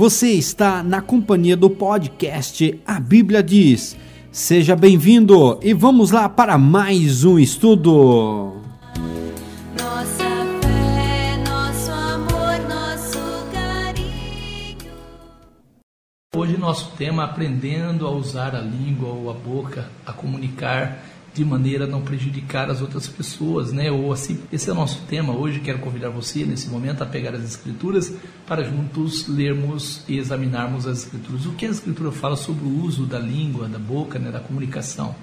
Você está na companhia do podcast A Bíblia Diz. Seja bem-vindo e vamos lá para mais um estudo. Nossa fé, nosso amor, nosso carinho. Hoje nosso tema é aprendendo a usar a língua ou a boca a comunicar de maneira a não prejudicar as outras pessoas, né? Ou assim, esse é o nosso tema hoje. Quero convidar você nesse momento a pegar as escrituras para juntos lermos e examinarmos as escrituras. O que a escritura fala sobre o uso da língua, da boca, né? Da comunicação.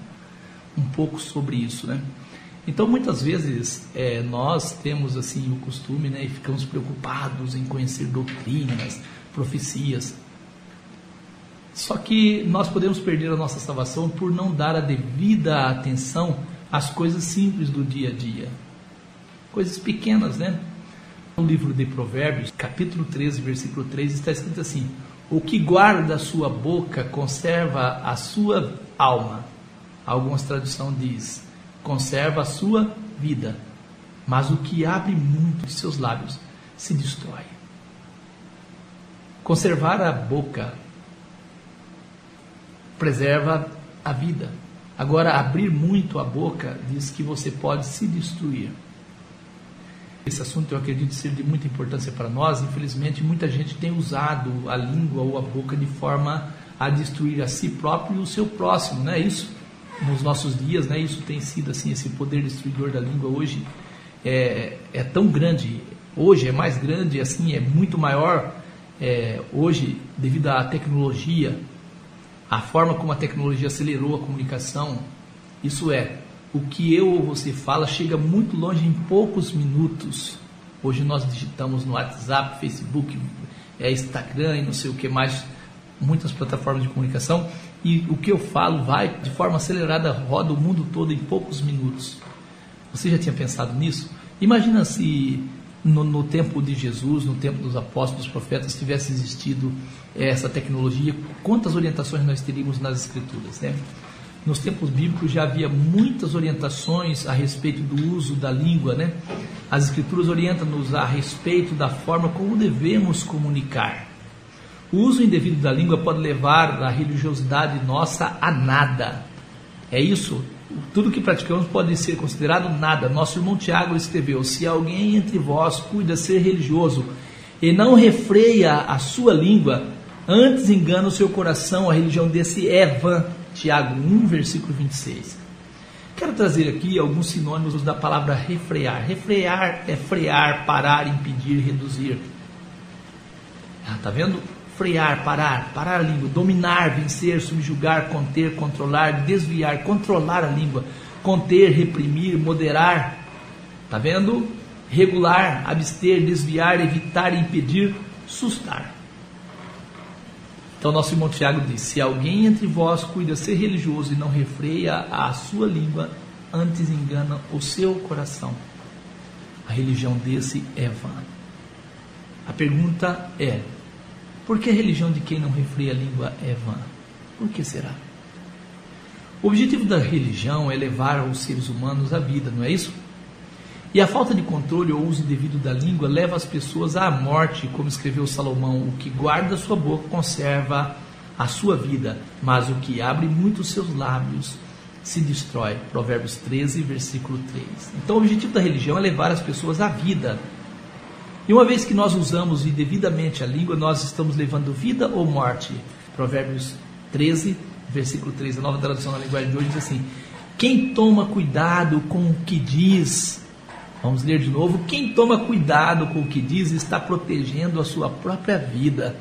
Um pouco sobre isso, né? Então, muitas vezes é, nós temos assim o costume, né? E ficamos preocupados em conhecer doutrinas, profecias. Só que nós podemos perder a nossa salvação por não dar a devida atenção às coisas simples do dia a dia. Coisas pequenas, né? No livro de Provérbios, capítulo 13, versículo 3, está escrito assim: O que guarda a sua boca conserva a sua alma. Algumas traduções diz: conserva a sua vida. Mas o que abre muito de seus lábios se destrói. Conservar a boca preserva a vida. Agora, abrir muito a boca diz que você pode se destruir. Esse assunto eu acredito ser de muita importância para nós. Infelizmente, muita gente tem usado a língua ou a boca de forma a destruir a si próprio e o seu próximo, não é isso? Nos nossos dias, né? Isso tem sido assim, esse poder destruidor da língua hoje é, é tão grande. Hoje é mais grande, assim, é muito maior. É, hoje, devido à tecnologia, a forma como a tecnologia acelerou a comunicação, isso é, o que eu ou você fala chega muito longe em poucos minutos. Hoje nós digitamos no WhatsApp, Facebook, é, Instagram e não sei o que mais, muitas plataformas de comunicação, e o que eu falo vai de forma acelerada, roda o mundo todo em poucos minutos. Você já tinha pensado nisso? Imagina se no, no, tempo de Jesus, no tempo dos apóstolos, dos profetas, tivesse existido essa tecnologia, quantas orientações nós teríamos nas Escrituras? Né? Nos tempos bíblicos já havia muitas orientações a respeito do uso da língua. Né? As Escrituras orientam-nos a respeito da forma como devemos comunicar. O uso indevido da língua pode levar a religiosidade nossa a nada. É isso tudo que praticamos pode ser considerado nada. Nosso irmão Tiago escreveu: Se alguém entre vós cuida ser religioso e não refreia a sua língua, antes engana o seu coração, a religião desse é vã. Tiago 1, versículo 26. Quero trazer aqui alguns sinônimos da palavra refrear. Refrear é frear, parar, impedir, reduzir. Ah, tá vendo? Frear, parar, parar a língua, dominar, vencer, subjugar, conter, controlar, desviar, controlar a língua, conter, reprimir, moderar. Tá vendo? Regular, abster, desviar, evitar, impedir, sustar. Então, nosso irmão Tiago diz: Se alguém entre vós cuida ser religioso e não refreia a sua língua, antes engana o seu coração. A religião desse é vã. A pergunta é: por que a religião de quem não refreia a língua é vã? Por que será? O objetivo da religião é levar os seres humanos à vida, não é isso? E a falta de controle ou uso indevido da língua leva as pessoas à morte, como escreveu Salomão: o que guarda sua boca conserva a sua vida, mas o que abre muito os seus lábios se destrói. Provérbios 13, versículo 3. Então, o objetivo da religião é levar as pessoas à vida, e uma vez que nós usamos indevidamente a língua, nós estamos levando vida ou morte. Provérbios 13, versículo 3, a nova tradução na linguagem de hoje diz assim: Quem toma cuidado com o que diz, vamos ler de novo, quem toma cuidado com o que diz está protegendo a sua própria vida.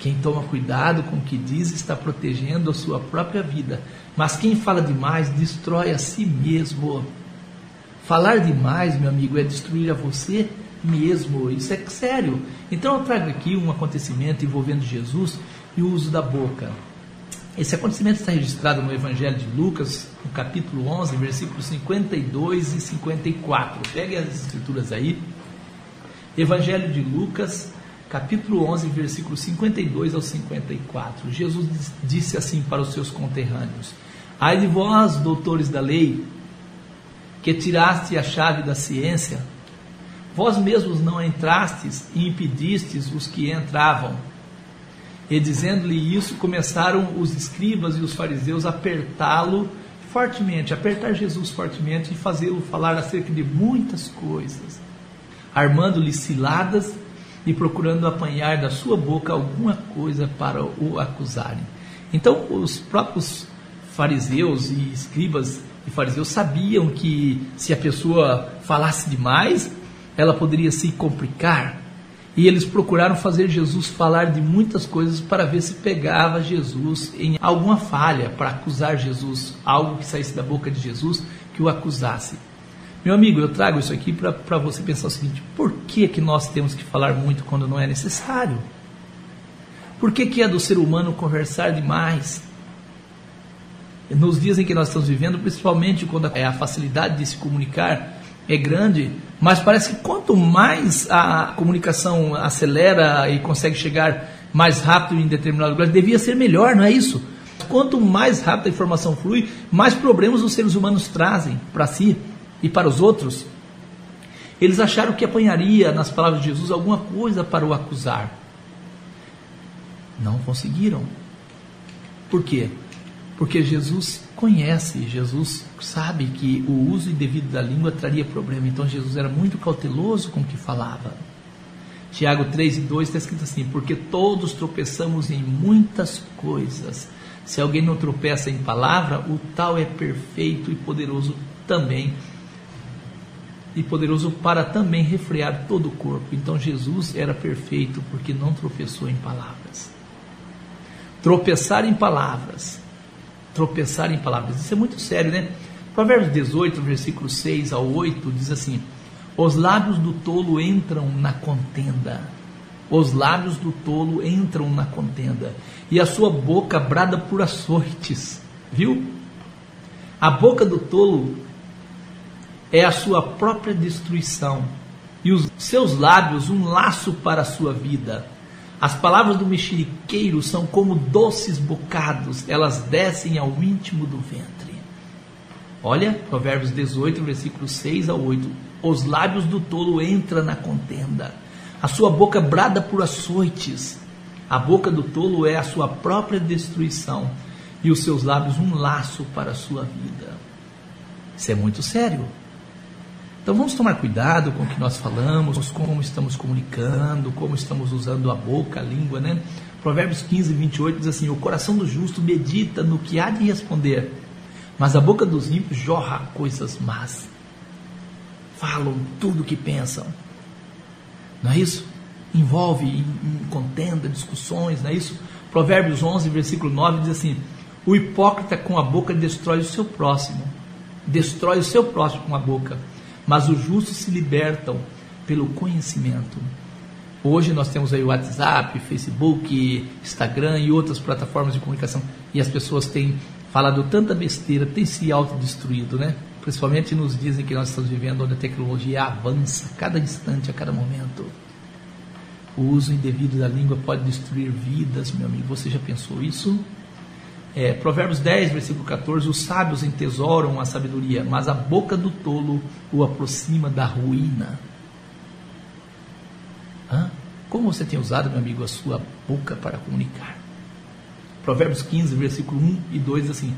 Quem toma cuidado com o que diz está protegendo a sua própria vida. Mas quem fala demais destrói a si mesmo. Falar demais, meu amigo, é destruir a você mesmo. Isso é sério. Então eu trago aqui um acontecimento envolvendo Jesus e o uso da boca. Esse acontecimento está registrado no Evangelho de Lucas, no capítulo 11, versículos 52 e 54. Pegue as escrituras aí. Evangelho de Lucas, capítulo 11, versículos 52 ao 54. Jesus disse assim para os seus conterrâneos: Ai de vós, doutores da lei, que tiraste a chave da ciência, vós mesmos não entrastes e impedistes os que entravam. E dizendo-lhe isso, começaram os escribas e os fariseus a apertá-lo fortemente, apertar Jesus fortemente e fazê-lo falar acerca de muitas coisas, armando-lhe ciladas e procurando apanhar da sua boca alguma coisa para o acusarem. Então, os próprios fariseus e escribas e fariseus sabiam que se a pessoa falasse demais, ela poderia se complicar. E eles procuraram fazer Jesus falar de muitas coisas para ver se pegava Jesus em alguma falha, para acusar Jesus, algo que saísse da boca de Jesus que o acusasse. Meu amigo, eu trago isso aqui para você pensar o seguinte: por que, que nós temos que falar muito quando não é necessário? Por que, que é do ser humano conversar demais? Nos dias em que nós estamos vivendo, principalmente quando a facilidade de se comunicar é grande, mas parece que quanto mais a comunicação acelera e consegue chegar mais rápido em determinado lugar, devia ser melhor, não é isso? Quanto mais rápido a informação flui, mais problemas os seres humanos trazem para si e para os outros. Eles acharam que apanharia nas palavras de Jesus alguma coisa para o acusar. Não conseguiram. Por quê? Porque Jesus conhece, Jesus sabe que o uso indevido da língua traria problema. Então Jesus era muito cauteloso com o que falava. Tiago 3 e 2 está escrito assim: Porque todos tropeçamos em muitas coisas. Se alguém não tropeça em palavra, o tal é perfeito e poderoso também. E poderoso para também refrear todo o corpo. Então Jesus era perfeito porque não tropeçou em palavras. Tropeçar em palavras tropeçar em palavras. Isso é muito sério, né? Provérbios 18, versículo 6 ao 8 diz assim: Os lábios do tolo entram na contenda. Os lábios do tolo entram na contenda, e a sua boca brada por açoites. Viu? A boca do tolo é a sua própria destruição, e os seus lábios um laço para a sua vida. As palavras do mexeriqueiro são como doces bocados, elas descem ao íntimo do ventre. Olha, Provérbios 18, versículos 6 ao 8. Os lábios do tolo entram na contenda, a sua boca brada por açoites. A boca do tolo é a sua própria destruição, e os seus lábios um laço para a sua vida. Isso é muito sério. Então vamos tomar cuidado com o que nós falamos, como estamos comunicando, como estamos usando a boca, a língua, né? Provérbios 15, 28 diz assim: O coração do justo medita no que há de responder, mas a boca dos ímpios jorra coisas más. Falam tudo o que pensam. Não é isso? Envolve em, em contenda, discussões, não é isso? Provérbios 11, versículo 9 diz assim: O hipócrita com a boca destrói o seu próximo, destrói o seu próximo com a boca mas os justos se libertam pelo conhecimento. Hoje nós temos aí o WhatsApp, Facebook, Instagram e outras plataformas de comunicação e as pessoas têm falado tanta besteira, têm se autodestruído, né? Principalmente nos dias em que nós estamos vivendo, onde a tecnologia avança a cada instante, a cada momento. O uso indevido da língua pode destruir vidas, meu amigo. Você já pensou isso? É, Provérbios 10, versículo 14: Os sábios entesouram a sabedoria, mas a boca do tolo o aproxima da ruína. Hã? Como você tem usado, meu amigo, a sua boca para comunicar? Provérbios 15, versículo 1 e 2 diz assim: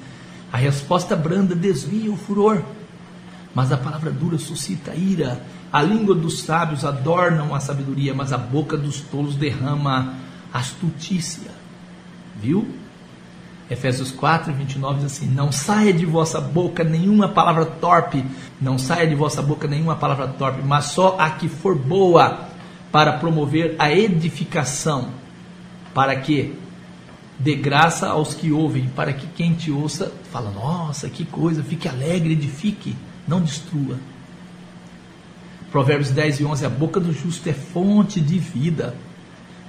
A resposta branda desvia o furor, mas a palavra dura suscita ira. A língua dos sábios adornam a sabedoria, mas a boca dos tolos derrama astutícia. Viu? Efésios 4, 29 diz assim: Não saia de vossa boca nenhuma palavra torpe, não saia de vossa boca nenhuma palavra torpe, mas só a que for boa, para promover a edificação, para que dê graça aos que ouvem, para que quem te ouça fala: Nossa, que coisa, fique alegre, edifique, não destrua. Provérbios 10 e 11: A boca do justo é fonte de vida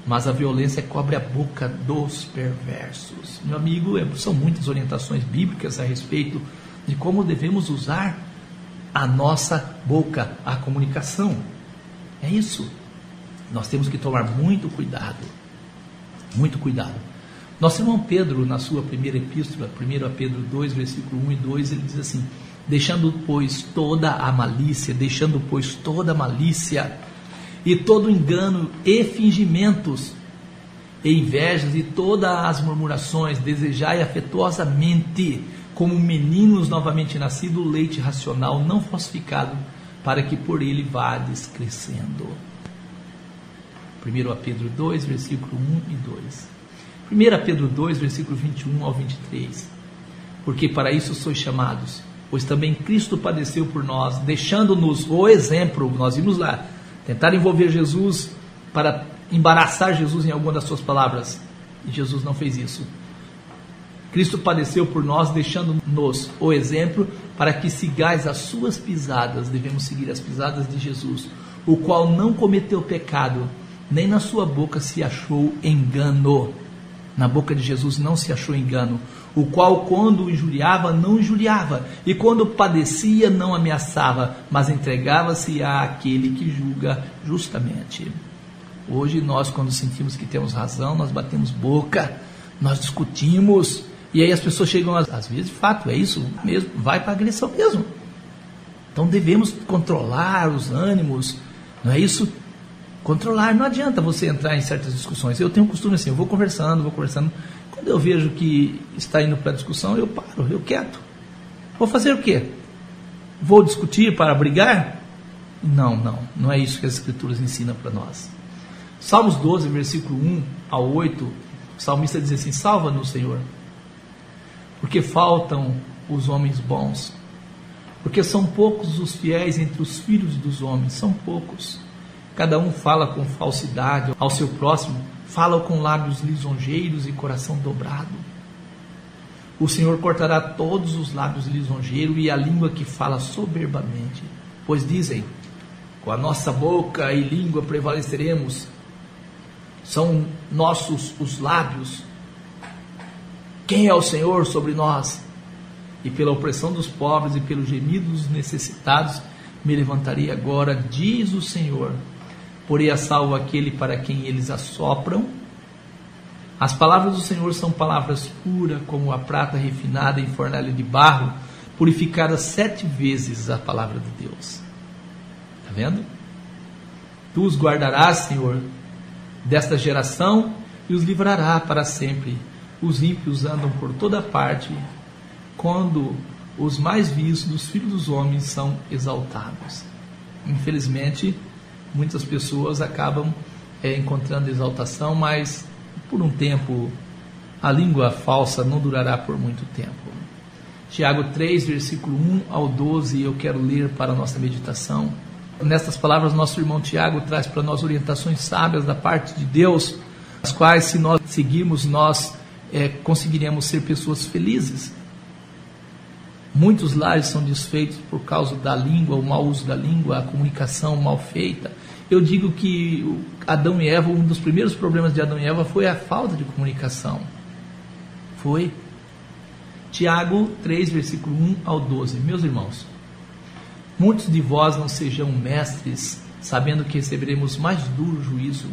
mas a violência cobre a boca dos perversos. Meu amigo, é, são muitas orientações bíblicas a respeito de como devemos usar a nossa boca, a comunicação. É isso. Nós temos que tomar muito cuidado. Muito cuidado. Nosso irmão Pedro, na sua primeira epístola, 1 Pedro 2, versículo 1 e 2, ele diz assim: deixando, pois, toda a malícia, deixando, pois, toda a malícia e todo engano e fingimentos e invejas e todas as murmurações, desejai afetuosamente, como meninos novamente nascidos, leite racional não falsificado, para que por ele vades crescendo. 1 Pedro 2, versículo 1 e 2. 1 Pedro 2, versículo 21 ao 23. Porque para isso sois chamados, pois também Cristo padeceu por nós, deixando-nos o exemplo. Nós vimos lá, tentar envolver Jesus para embaraçar Jesus em alguma das suas palavras. E Jesus não fez isso. Cristo padeceu por nós, deixando-nos o exemplo para que sigais as suas pisadas. Devemos seguir as pisadas de Jesus, o qual não cometeu pecado, nem na sua boca se achou engano. Na boca de Jesus não se achou engano, o qual, quando injuriava, não injuriava, e quando padecia, não ameaçava, mas entregava-se àquele que julga justamente. Hoje, nós, quando sentimos que temos razão, nós batemos boca, nós discutimos, e aí as pessoas chegam, às vezes, de fato, é isso mesmo, vai para a agressão mesmo. Então devemos controlar os ânimos, não é isso? Controlar, não adianta você entrar em certas discussões. Eu tenho um costume assim, eu vou conversando, vou conversando. Quando eu vejo que está indo para discussão, eu paro, eu quieto. Vou fazer o quê? Vou discutir para brigar? Não, não, não é isso que as escrituras ensinam para nós. Salmos 12, versículo 1 ao 8, o salmista diz assim: Salva-nos, Senhor, porque faltam os homens bons, porque são poucos os fiéis entre os filhos dos homens, são poucos. Cada um fala com falsidade ao seu próximo, fala com lábios lisonjeiros e coração dobrado. O Senhor cortará todos os lábios lisonjeiros e a língua que fala soberbamente. Pois dizem: com a nossa boca e língua prevaleceremos. São nossos os lábios. Quem é o Senhor sobre nós? E pela opressão dos pobres e pelo gemido dos necessitados me levantarei agora, diz o Senhor porém a salvo aquele para quem eles assopram. As palavras do Senhor são palavras puras, como a prata refinada em fornalha de barro, purificada sete vezes a palavra de Deus. Está vendo? Tu os guardarás, Senhor, desta geração e os livrará para sempre. Os ímpios andam por toda parte, quando os mais vistos dos filhos dos homens são exaltados. Infelizmente, muitas pessoas acabam é, encontrando exaltação, mas por um tempo a língua falsa não durará por muito tempo. Tiago 3, versículo 1 ao 12, eu quero ler para a nossa meditação. Nestas palavras, nosso irmão Tiago traz para nós orientações sábias da parte de Deus, as quais, se nós seguirmos, nós é, conseguiremos ser pessoas felizes. Muitos lares são desfeitos por causa da língua, o mau uso da língua, a comunicação mal feita. Eu digo que Adão e Eva, um dos primeiros problemas de Adão e Eva foi a falta de comunicação. Foi. Tiago 3, versículo 1 ao 12. Meus irmãos, muitos de vós não sejam mestres, sabendo que receberemos mais duro juízo,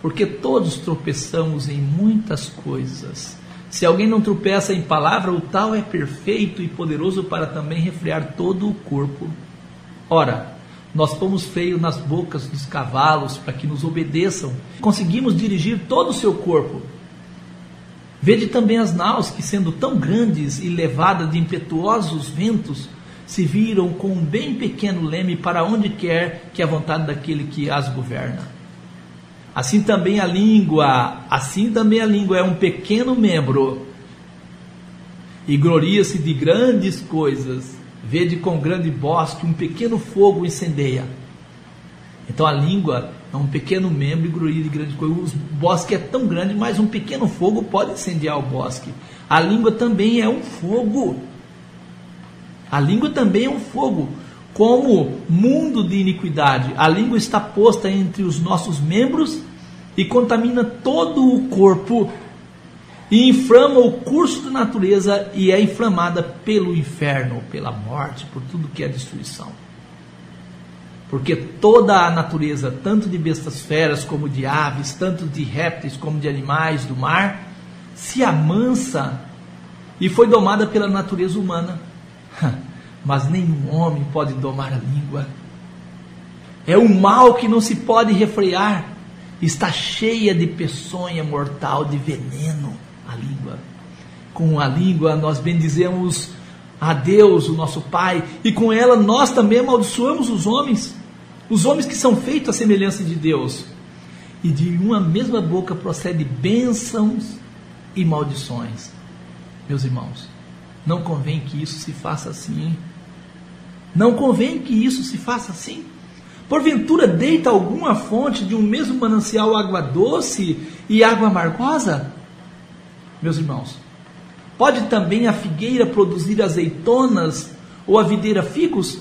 porque todos tropeçamos em muitas coisas. Se alguém não tropeça em palavra, o tal é perfeito e poderoso para também refrear todo o corpo. Ora, nós pomos freio nas bocas dos cavalos para que nos obedeçam. Conseguimos dirigir todo o seu corpo. Vede também as naus que, sendo tão grandes e levadas de impetuosos ventos, se viram com um bem pequeno leme para onde quer que a vontade daquele que as governa. Assim também a língua, assim também a língua é um pequeno membro e gloria-se de grandes coisas. Vede com grande bosque um pequeno fogo incendeia. Então a língua é um pequeno membro e gloria de grandes coisas. O bosque é tão grande, mas um pequeno fogo pode incendiar o bosque. A língua também é um fogo. A língua também é um fogo como mundo de iniquidade. A língua está posta entre os nossos membros e contamina todo o corpo e inflama o curso da natureza e é inflamada pelo inferno, pela morte, por tudo que é destruição. Porque toda a natureza, tanto de bestas feras como de aves, tanto de répteis como de animais do mar, se amansa e foi domada pela natureza humana mas nenhum homem pode domar a língua. É um mal que não se pode refrear, está cheia de peçonha mortal, de veneno, a língua. Com a língua nós bendizemos a Deus, o nosso Pai, e com ela nós também amaldiçoamos os homens, os homens que são feitos à semelhança de Deus. E de uma mesma boca procede bênçãos e maldições. Meus irmãos, não convém que isso se faça assim. Não convém que isso se faça assim. Porventura deita alguma fonte de um mesmo manancial água doce e água amargosa? Meus irmãos, pode também a figueira produzir azeitonas ou a videira figos?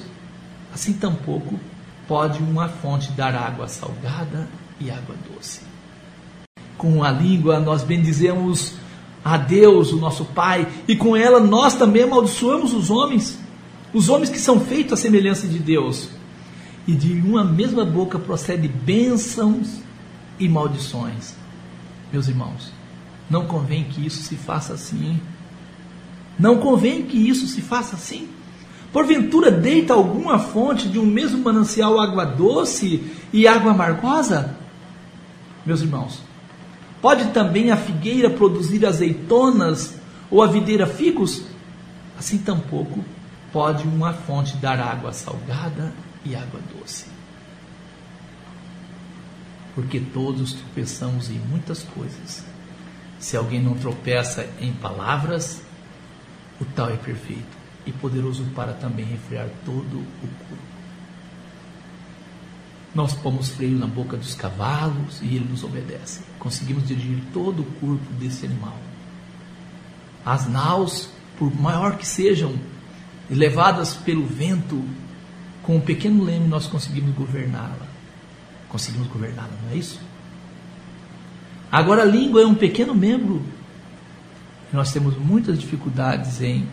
Assim tampouco pode uma fonte dar água salgada e água doce. Com a língua nós bendizemos a Deus, o nosso Pai, e com ela nós também amaldiçoamos os homens, os homens que são feitos à semelhança de Deus. E de uma mesma boca procede bênçãos e maldições. Meus irmãos, não convém que isso se faça assim. Não convém que isso se faça assim. Porventura deita alguma fonte de um mesmo manancial água doce e água amargosa? Meus irmãos, pode também a figueira produzir azeitonas ou a videira figos? Assim tampouco pode uma fonte dar água salgada e água doce. Porque todos tropeçamos em muitas coisas. Se alguém não tropeça em palavras, o tal é perfeito e poderoso para também refrear todo o corpo. Nós pomos freio na boca dos cavalos e ele nos obedece. Conseguimos dirigir todo o corpo desse animal. As naus, por maior que sejam, levadas pelo vento, com um pequeno leme nós conseguimos governá-la. Conseguimos governá-la, não é isso? Agora a língua é um pequeno membro. Nós temos muitas dificuldades em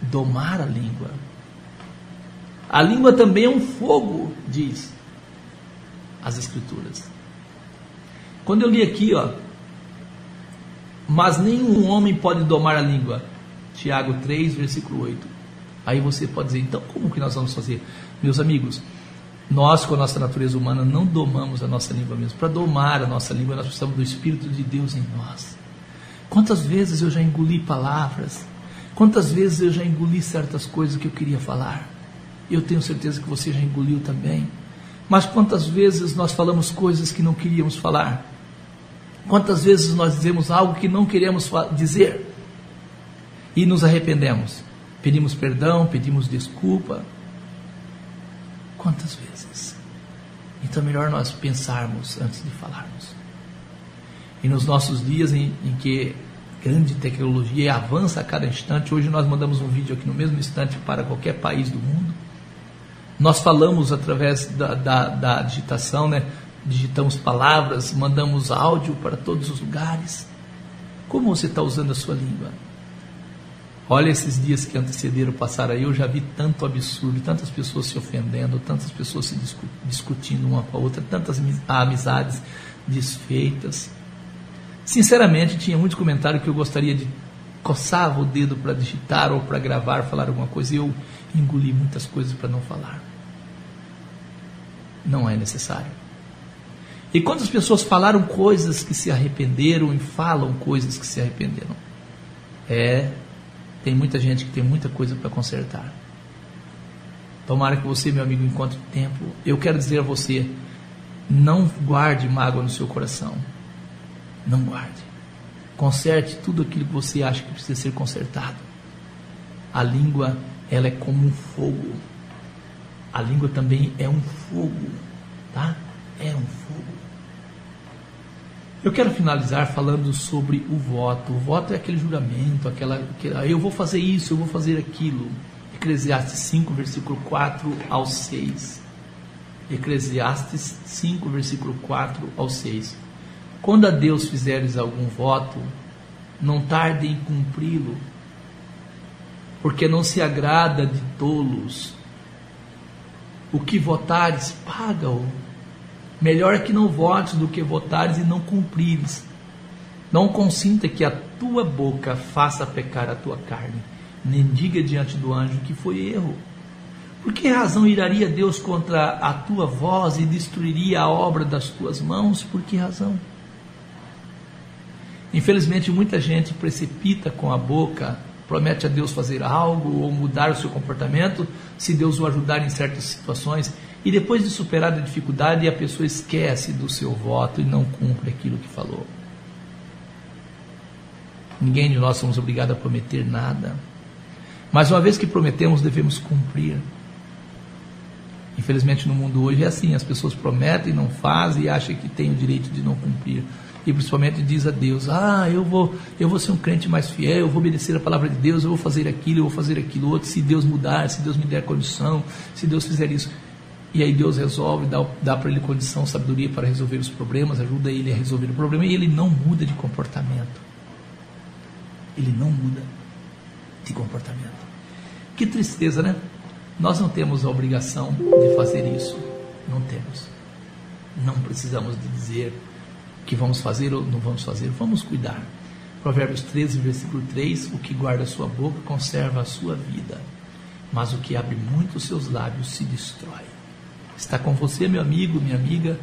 domar a língua. A língua também é um fogo, diz as Escrituras. Quando eu li aqui, ó, mas nenhum homem pode domar a língua. Tiago 3, versículo 8. Aí você pode dizer, então como que nós vamos fazer? Meus amigos, nós com a nossa natureza humana não domamos a nossa língua mesmo. Para domar a nossa língua, nós precisamos do Espírito de Deus em nós. Quantas vezes eu já engoli palavras Quantas vezes eu já engoli certas coisas que eu queria falar? Eu tenho certeza que você já engoliu também. Mas quantas vezes nós falamos coisas que não queríamos falar? Quantas vezes nós dizemos algo que não queremos dizer e nos arrependemos? Pedimos perdão, pedimos desculpa. Quantas vezes? Então é melhor nós pensarmos antes de falarmos. E nos nossos dias em, em que grande tecnologia avança a cada instante. Hoje nós mandamos um vídeo aqui no mesmo instante para qualquer país do mundo. Nós falamos através da, da, da digitação, né? digitamos palavras, mandamos áudio para todos os lugares. Como você está usando a sua língua? Olha esses dias que antecederam passar aí, eu já vi tanto absurdo, tantas pessoas se ofendendo, tantas pessoas se discutindo uma com a outra, tantas amizades desfeitas. Sinceramente, tinha muitos comentários que eu gostaria de coçava o dedo para digitar ou para gravar, falar alguma coisa, e eu engoli muitas coisas para não falar. Não é necessário. E quantas pessoas falaram coisas que se arrependeram e falam coisas que se arrependeram? É, tem muita gente que tem muita coisa para consertar. Tomara que você, meu amigo, encontre tempo. Eu quero dizer a você: não guarde mágoa no seu coração. Não guarde. Conserte tudo aquilo que você acha que precisa ser consertado. A língua, ela é como um fogo. A língua também é um fogo, tá? É um fogo. Eu quero finalizar falando sobre o voto. O voto é aquele juramento, aquela, aquela eu vou fazer isso, eu vou fazer aquilo. Eclesiastes 5, versículo 4 ao 6. Eclesiastes 5, versículo 4 ao 6. Quando a Deus fizeres algum voto, não tarde em cumpri-lo, porque não se agrada de tolos. O que votares, paga-o. Melhor é que não votes do que votares e não cumprires. Não consinta que a tua boca faça pecar a tua carne, nem diga diante do anjo que foi erro. Por que razão iraria Deus contra a tua voz e destruiria a obra das tuas mãos? Por que razão? Infelizmente, muita gente precipita com a boca, promete a Deus fazer algo ou mudar o seu comportamento, se Deus o ajudar em certas situações, e depois de superar a dificuldade, a pessoa esquece do seu voto e não cumpre aquilo que falou. Ninguém de nós somos obrigados a prometer nada. Mas uma vez que prometemos, devemos cumprir. Infelizmente no mundo hoje é assim, as pessoas prometem, não fazem e acham que têm o direito de não cumprir. E principalmente diz a Deus: "Ah, eu vou, eu vou ser um crente mais fiel, eu vou obedecer a palavra de Deus, eu vou fazer aquilo, eu vou fazer aquilo outro, se Deus mudar, se Deus me der condição, se Deus fizer isso". E aí Deus resolve, dá, dá para ele condição, sabedoria para resolver os problemas, ajuda ele a resolver o problema e ele não muda de comportamento. Ele não muda de comportamento. Que tristeza, né? Nós não temos a obrigação de fazer isso. Não temos. Não precisamos de dizer que vamos fazer ou não vamos fazer. Vamos cuidar. Provérbios 13, versículo 3: O que guarda sua boca conserva a sua vida, mas o que abre muito os seus lábios se destrói. Está com você, meu amigo, minha amiga,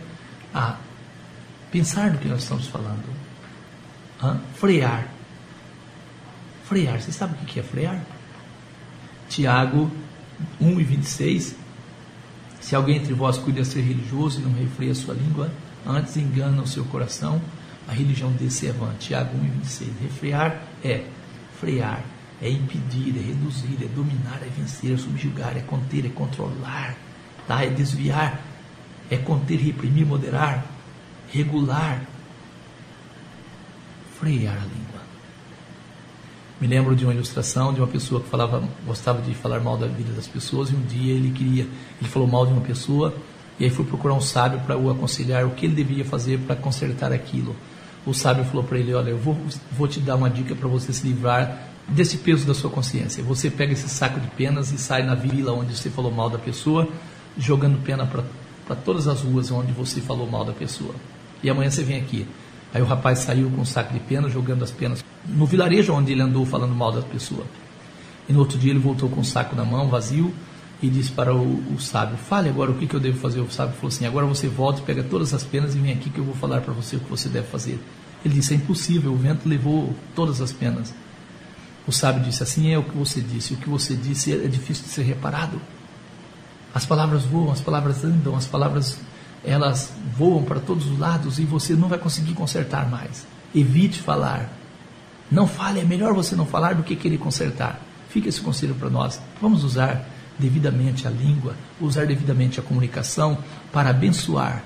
a pensar no que nós estamos falando. Frear. Frear. Você sabe o que é frear? Tiago 1 e 26. Se alguém entre vós cuida ser religioso e não refreia sua língua, antes engana o seu coração, a religião vã. Tiago 1 e 26. Refrear é frear, é impedir, é reduzir, é dominar, é vencer, é subjugar, é conter, é controlar, tá? é desviar, é conter, reprimir, moderar, regular, frear a língua. Me lembro de uma ilustração de uma pessoa que falava, gostava de falar mal da vida das pessoas e um dia ele queria, ele falou mal de uma pessoa e aí foi procurar um sábio para o aconselhar o que ele deveria fazer para consertar aquilo. O sábio falou para ele: Olha, eu vou, vou te dar uma dica para você se livrar desse peso da sua consciência. Você pega esse saco de penas e sai na vila onde você falou mal da pessoa, jogando pena para todas as ruas onde você falou mal da pessoa. E amanhã você vem aqui. Aí o rapaz saiu com um saco de penas, jogando as penas no vilarejo onde ele andou falando mal da pessoa. E no outro dia ele voltou com o saco na mão, vazio, e disse para o, o sábio: Fale agora o que, que, eu devo fazer. O sábio falou assim: Agora você volta, pega todas as penas e vem aqui que eu vou falar para você o que você deve fazer. Ele disse: É impossível, o vento levou todas as penas. O sábio disse: Assim é o que você disse. O que você disse é difícil de ser reparado. As palavras voam, as palavras andam, as palavras elas voam para todos os lados e você não vai conseguir consertar mais. Evite falar. Não fale, é melhor você não falar do que querer consertar. Fica esse conselho para nós. Vamos usar devidamente a língua, usar devidamente a comunicação para abençoar,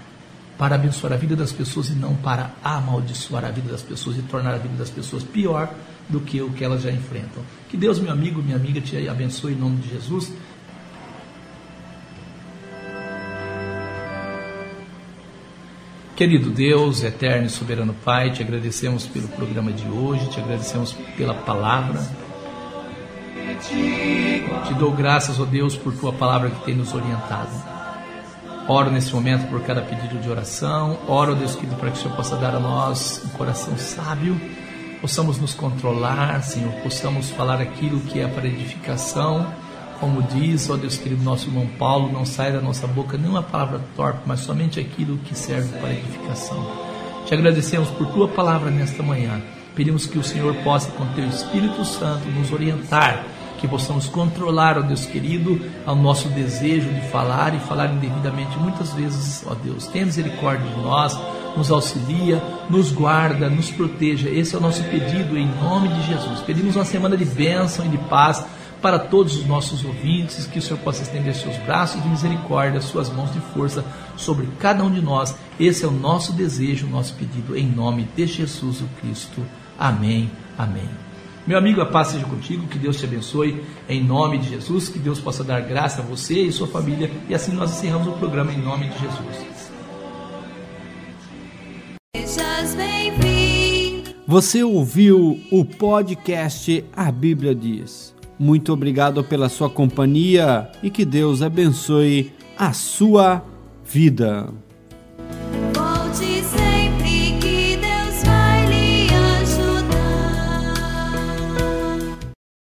para abençoar a vida das pessoas e não para amaldiçoar a vida das pessoas e tornar a vida das pessoas pior do que o que elas já enfrentam. Que Deus, meu amigo, minha amiga, te abençoe em nome de Jesus. Querido Deus, eterno e soberano Pai, te agradecemos pelo programa de hoje, te agradecemos pela palavra. Te dou graças, ó Deus, por tua palavra que tem nos orientado. Oro nesse momento por cada pedido de oração. Oro, Deus querido, para que o Senhor possa dar a nós um coração sábio, possamos nos controlar, Senhor, possamos falar aquilo que é para edificação como diz, ó Deus querido, nosso irmão Paulo, não sai da nossa boca nenhuma palavra torpe, mas somente aquilo que serve para edificação. Te agradecemos por tua palavra nesta manhã. Pedimos que o Senhor possa, com teu Espírito Santo, nos orientar, que possamos controlar, ó Deus querido, ao nosso desejo de falar e falar indevidamente. Muitas vezes, ó Deus, tenha misericórdia de nós, nos auxilia, nos guarda, nos proteja. Esse é o nosso pedido em nome de Jesus. Pedimos uma semana de bênção e de paz para todos os nossos ouvintes, que o Senhor possa estender seus braços de misericórdia, suas mãos de força sobre cada um de nós. Esse é o nosso desejo, o nosso pedido, em nome de Jesus o Cristo. Amém. Amém. Meu amigo, a paz seja contigo, que Deus te abençoe em nome de Jesus, que Deus possa dar graça a você e sua família, e assim nós encerramos o programa em nome de Jesus. Você ouviu o podcast A Bíblia Diz. Muito obrigado pela sua companhia e que Deus abençoe a sua vida.